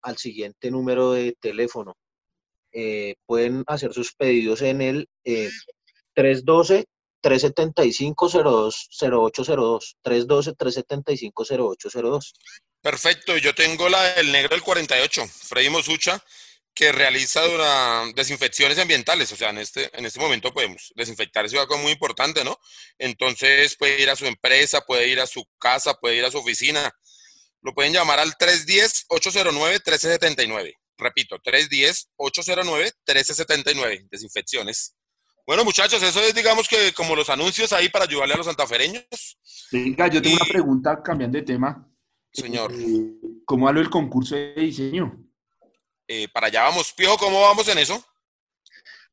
al siguiente número de teléfono. Eh, pueden hacer sus pedidos en el 312 375 0802 312 375 0802 Perfecto, yo tengo la del negro del 48, Freddy Mosucha, que realiza desinfecciones ambientales. O sea, en este, en este momento podemos desinfectar es algo muy importante, ¿no? Entonces puede ir a su empresa, puede ir a su casa, puede ir a su oficina. Lo pueden llamar al 310-809-1379. Repito, 310-809-1379. Desinfecciones. Bueno, muchachos, eso es, digamos que como los anuncios ahí para ayudarle a los santafereños. Venga, yo tengo una pregunta cambiando de tema. Señor. Eh, ¿Cómo hablo el concurso de diseño? Eh, para allá vamos. Piojo, ¿cómo vamos en eso?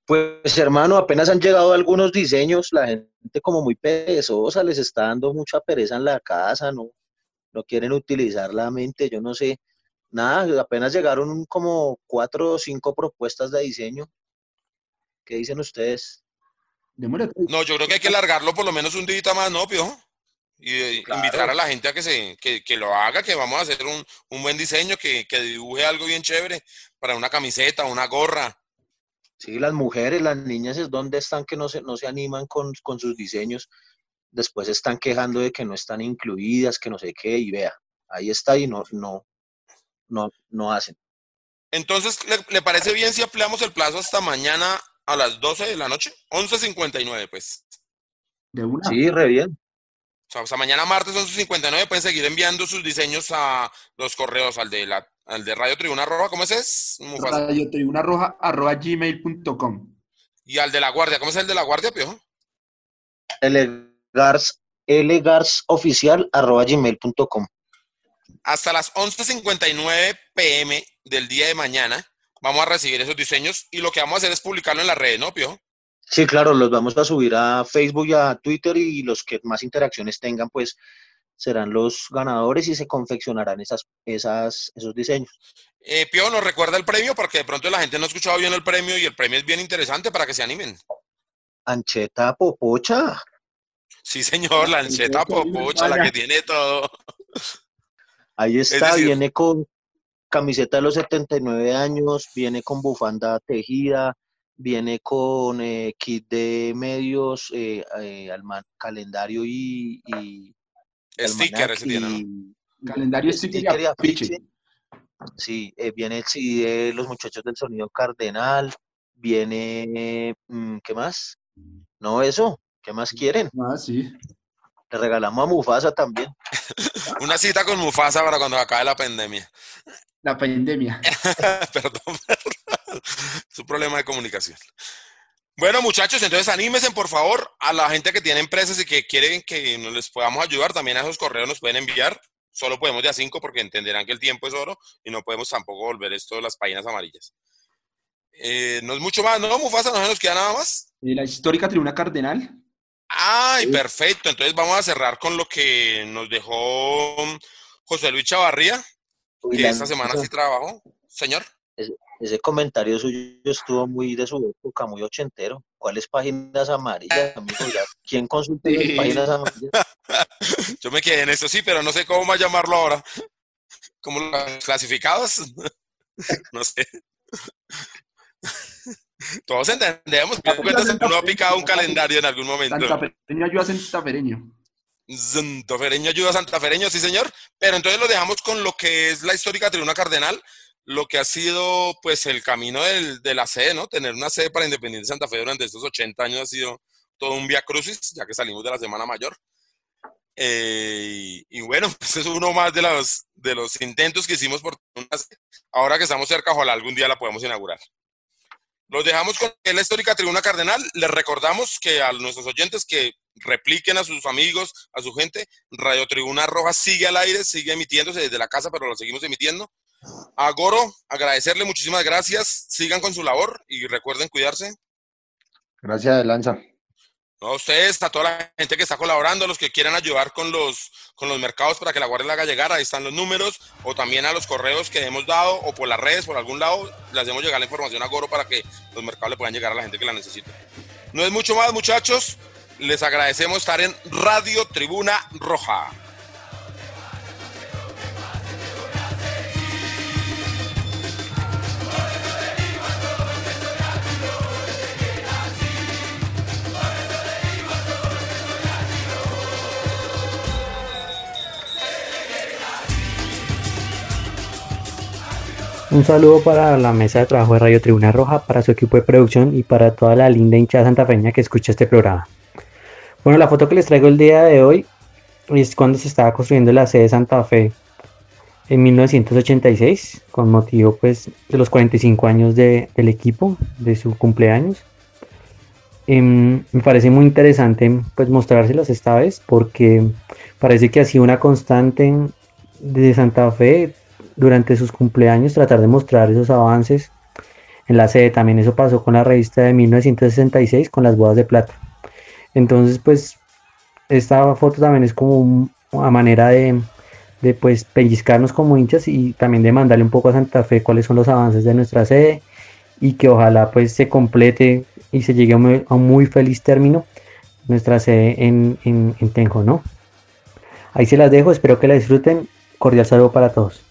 Pues hermano, apenas han llegado algunos diseños, la gente como muy perezosa, les está dando mucha pereza en la casa, no, no quieren utilizar la mente, yo no sé, nada, apenas llegaron como cuatro o cinco propuestas de diseño. ¿Qué dicen ustedes? No, yo creo que hay que largarlo por lo menos un día más, ¿no, Piojo? y eh, invitar a la gente a que, se, que, que, lo haga, que vamos a hacer un, un buen diseño, que, que, dibuje algo bien chévere para una camiseta, una gorra. Sí, las mujeres, las niñas es donde están que no se, no se animan con, con sus diseños, después están quejando de que no están incluidas, que no sé qué, y vea, ahí está y no, no, no, no hacen. Entonces, ¿le, ¿le, parece bien si ampliamos el plazo hasta mañana a las 12 de la noche? 11.59, pues. ¿De una? Sí, re bien. sea, hasta mañana martes 11.59 pueden seguir enviando sus diseños a los correos, al de, la, al de Radio Tribuna Roja, ¿cómo ese es? Radio Tribuna Roja arroba gmail.com. Y al de la Guardia, ¿cómo es el de la Guardia, Piojo? Lgars, lgarsoficial arroba gmail.com. Hasta las 11.59 pm del día de mañana vamos a recibir esos diseños y lo que vamos a hacer es publicarlo en las redes, ¿no, Piojo? Sí, claro, los vamos a subir a Facebook y a Twitter y los que más interacciones tengan, pues serán los ganadores y se confeccionarán esas, esas, esos diseños. Eh, Piojo, ¿nos recuerda el premio? Porque de pronto la gente no ha escuchado bien el premio y el premio es bien interesante para que se animen. Ancheta Popocha. Sí, señor, la ancheta popocha, la que tiene todo. Ahí está, decir- viene con camiseta de los 79 años, viene con bufanda tejida, viene con eh, kit de medios, eh, eh, alma- calendario y, y Sticker Calendario, sticker y afiche. Sí, eh, viene el CD de los muchachos del sonido cardenal, viene, mm, ¿qué más? No, eso, ¿qué más quieren? Ah, sí. Le regalamos a Mufasa también. Una cita con Mufasa para cuando acabe la pandemia. La pandemia. perdón, perdón. Es un problema de comunicación. Bueno, muchachos, entonces anímense, por favor, a la gente que tiene empresas y que quieren que nos les podamos ayudar, también a esos correos nos pueden enviar. Solo podemos de a cinco porque entenderán que el tiempo es oro y no podemos tampoco volver esto de las páginas amarillas. Eh, no es mucho más, ¿no, Mufasa? ¿No se nos queda nada más? Y la histórica tribuna cardenal. Ay, perfecto. Entonces vamos a cerrar con lo que nos dejó José Luis Chavarría, Uy, que esta semana sí trabajó. Señor. Ese comentario suyo estuvo muy de su época, muy ochentero. ¿Cuáles páginas amarillas, amigo? ¿Quién consulta las Sí. páginas amarillas? Yo me quedé en eso, sí, pero no sé cómo más llamarlo ahora. ¿Cómo los clasificados? no sé. Todos entendemos que cuentas uno ha picado un calendario en algún momento. Santafereño ayuda a Santafereño. Santafereño ayuda a Santafereño, sí señor. Pero entonces lo dejamos con lo que es la histórica tribuna cardenal, lo que ha sido pues el camino del- de la sede, ¿no? Tener una sede para Independiente Santa Fe durante estos 80 años ha sido todo un via crucis, ya que salimos de la Semana Mayor. Eh, y, y bueno, pues es uno más de los, de los intentos que hicimos por una sede. Ahora que estamos cerca, ojalá algún día la podamos inaugurar. Los dejamos con la histórica tribuna cardenal. Les recordamos que a nuestros oyentes que repliquen a sus amigos, a su gente. Radio Tribuna Roja sigue al aire, sigue emitiéndose desde la casa, pero lo seguimos emitiendo. A Goro, agradecerle muchísimas gracias. Sigan con su labor y recuerden cuidarse. Gracias, Lanza. No, a ustedes, a toda la gente que está colaborando, a los que quieran ayudar con los, con los mercados para que la guardia la haga llegar, ahí están los números, o también a los correos que hemos dado, o por las redes, por algún lado, le hacemos llegar la información a Goro para que los mercados le puedan llegar a la gente que la necesita. No es mucho más, muchachos. Les agradecemos estar en Radio Tribuna Roja. Un saludo para la mesa de trabajo de Radio Tribuna Roja, para su equipo de producción y para toda la linda hinchada santafeña que escucha este programa. Bueno, la foto que les traigo el día de hoy es cuando se estaba construyendo la sede de Santa Fe en 1986, con motivo pues de los 45 años de- del equipo, de su cumpleaños. Em, me parece muy interesante pues mostrárselas esta vez porque parece que ha sido una constante de Santa Fe durante sus cumpleaños tratar de mostrar esos avances en la sede. También eso pasó con la revista de 1966 con las bodas de plata. Entonces, pues, esta foto también es como una manera de, de, pues pellizcarnos como hinchas y también de mandarle un poco a Santa Fe cuáles son los avances de nuestra sede y que ojalá pues se complete y se llegue a un muy, a un muy feliz término nuestra sede en, en, en Tenjo, ¿no? Ahí se las dejo, espero que la disfruten. Cordial saludo para todos.